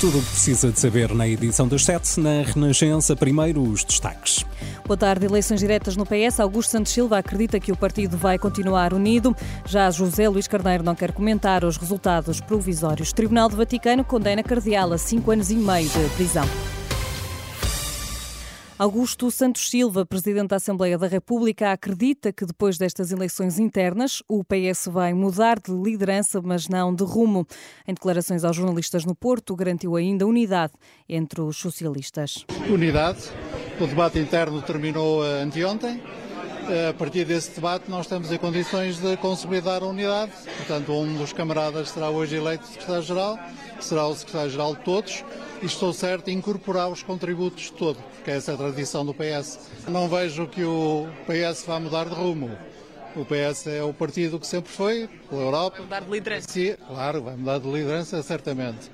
Tudo o que precisa de saber na edição das 7, na Renascença, primeiro os destaques. Boa tarde. Eleições diretas no PS. Augusto Santos Silva acredita que o partido vai continuar unido. Já José Luís Carneiro não quer comentar os resultados provisórios. Tribunal do Vaticano condena Cardeal a cinco anos e meio de prisão. Augusto Santos Silva, presidente da Assembleia da República, acredita que depois destas eleições internas o PS vai mudar de liderança, mas não de rumo. Em declarações aos jornalistas no Porto, garantiu ainda unidade entre os socialistas. Unidade. O debate interno terminou eh, anteontem. Eh, a partir desse debate, nós estamos em condições de consolidar a unidade. Portanto, um dos camaradas será hoje eleito secretário-geral, será o secretário-geral de todos e estou certo em incorporar os contributos de todos, porque essa é a tradição do PS. Não vejo que o PS vá mudar de rumo. O PS é o partido que sempre foi, pela Europa. Vai mudar de liderança? Sim, claro, vai mudar de liderança, certamente.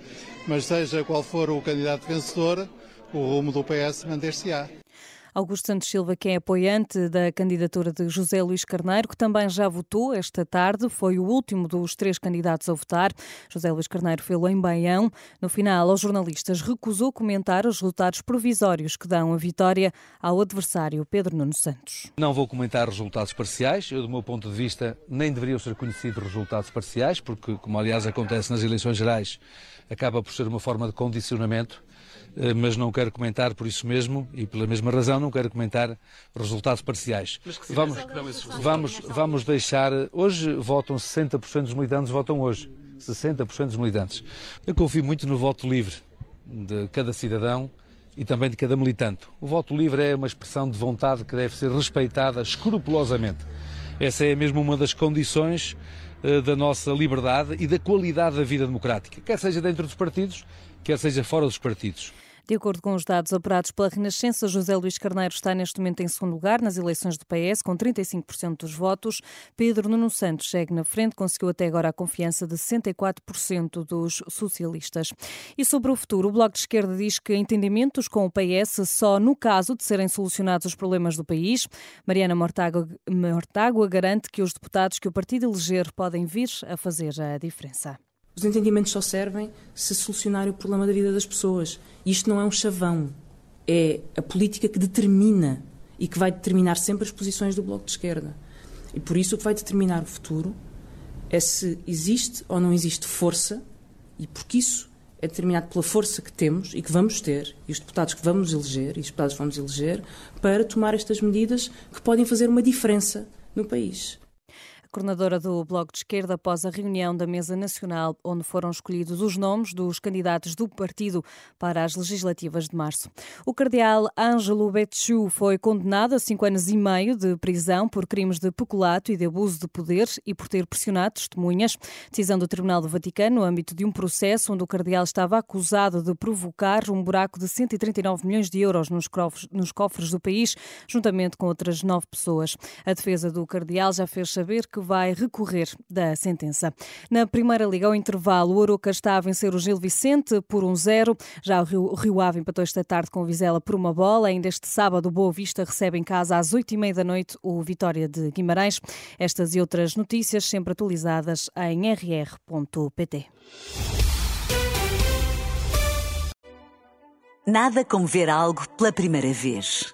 Mas seja qual for o candidato vencedor, o rumo do PS manter-se-á. Augusto Santos Silva, que é apoiante da candidatura de José Luís Carneiro, que também já votou esta tarde, foi o último dos três candidatos a votar. José Luís Carneiro fez-lo em Baião. No final, aos jornalistas, recusou comentar os resultados provisórios que dão a vitória ao adversário Pedro Nuno Santos. Não vou comentar resultados parciais. Eu, do meu ponto de vista, nem deveriam ser conhecidos resultados parciais, porque, como aliás acontece nas eleições gerais, acaba por ser uma forma de condicionamento mas não quero comentar por isso mesmo e pela mesma razão não quero comentar resultados parciais. Vamos, vamos, vamos deixar. Hoje votam 60% dos militantes, votam hoje. 60% dos militantes. Eu confio muito no voto livre de cada cidadão e também de cada militante. O voto livre é uma expressão de vontade que deve ser respeitada escrupulosamente. Essa é mesmo uma das condições uh, da nossa liberdade e da qualidade da vida democrática, quer seja dentro dos partidos, quer seja fora dos partidos. De acordo com os dados apurados pela Renascença, José Luís Carneiro está neste momento em segundo lugar nas eleições do PS, com 35% dos votos. Pedro Nuno Santos segue na frente, conseguiu até agora a confiança de 64% dos socialistas. E sobre o futuro, o Bloco de Esquerda diz que entendimentos com o PS só no caso de serem solucionados os problemas do país. Mariana Mortágua, Mortágua garante que os deputados que o partido eleger podem vir a fazer a diferença. Os entendimentos só servem se solucionar o problema da vida das pessoas. Isto não é um chavão. É a política que determina e que vai determinar sempre as posições do Bloco de Esquerda. E por isso o que vai determinar o futuro é se existe ou não existe força, e porque isso é determinado pela força que temos e que vamos ter, e os deputados que vamos eleger, e os deputados que vamos eleger, para tomar estas medidas que podem fazer uma diferença no país coordenadora do Bloco de Esquerda, após a reunião da Mesa Nacional, onde foram escolhidos os nomes dos candidatos do partido para as legislativas de março. O cardeal Ângelo Betchu foi condenado a cinco anos e meio de prisão por crimes de peculato e de abuso de poder e por ter pressionado testemunhas. Decisão do Tribunal do Vaticano, no âmbito de um processo onde o cardeal estava acusado de provocar um buraco de 139 milhões de euros nos cofres, nos cofres do país, juntamente com outras nove pessoas. A defesa do cardeal já fez saber que vai recorrer da sentença. Na Primeira Liga, ao intervalo, o Aroca está a vencer o Gil Vicente por 1-0. Um Já o Rio, Rio Ave empatou esta tarde com o Vizela por uma bola. Ainda este sábado, o Boa Vista recebe em casa às 8h30 da noite o Vitória de Guimarães. Estas e outras notícias sempre atualizadas em rr.pt. Nada como ver algo pela primeira vez.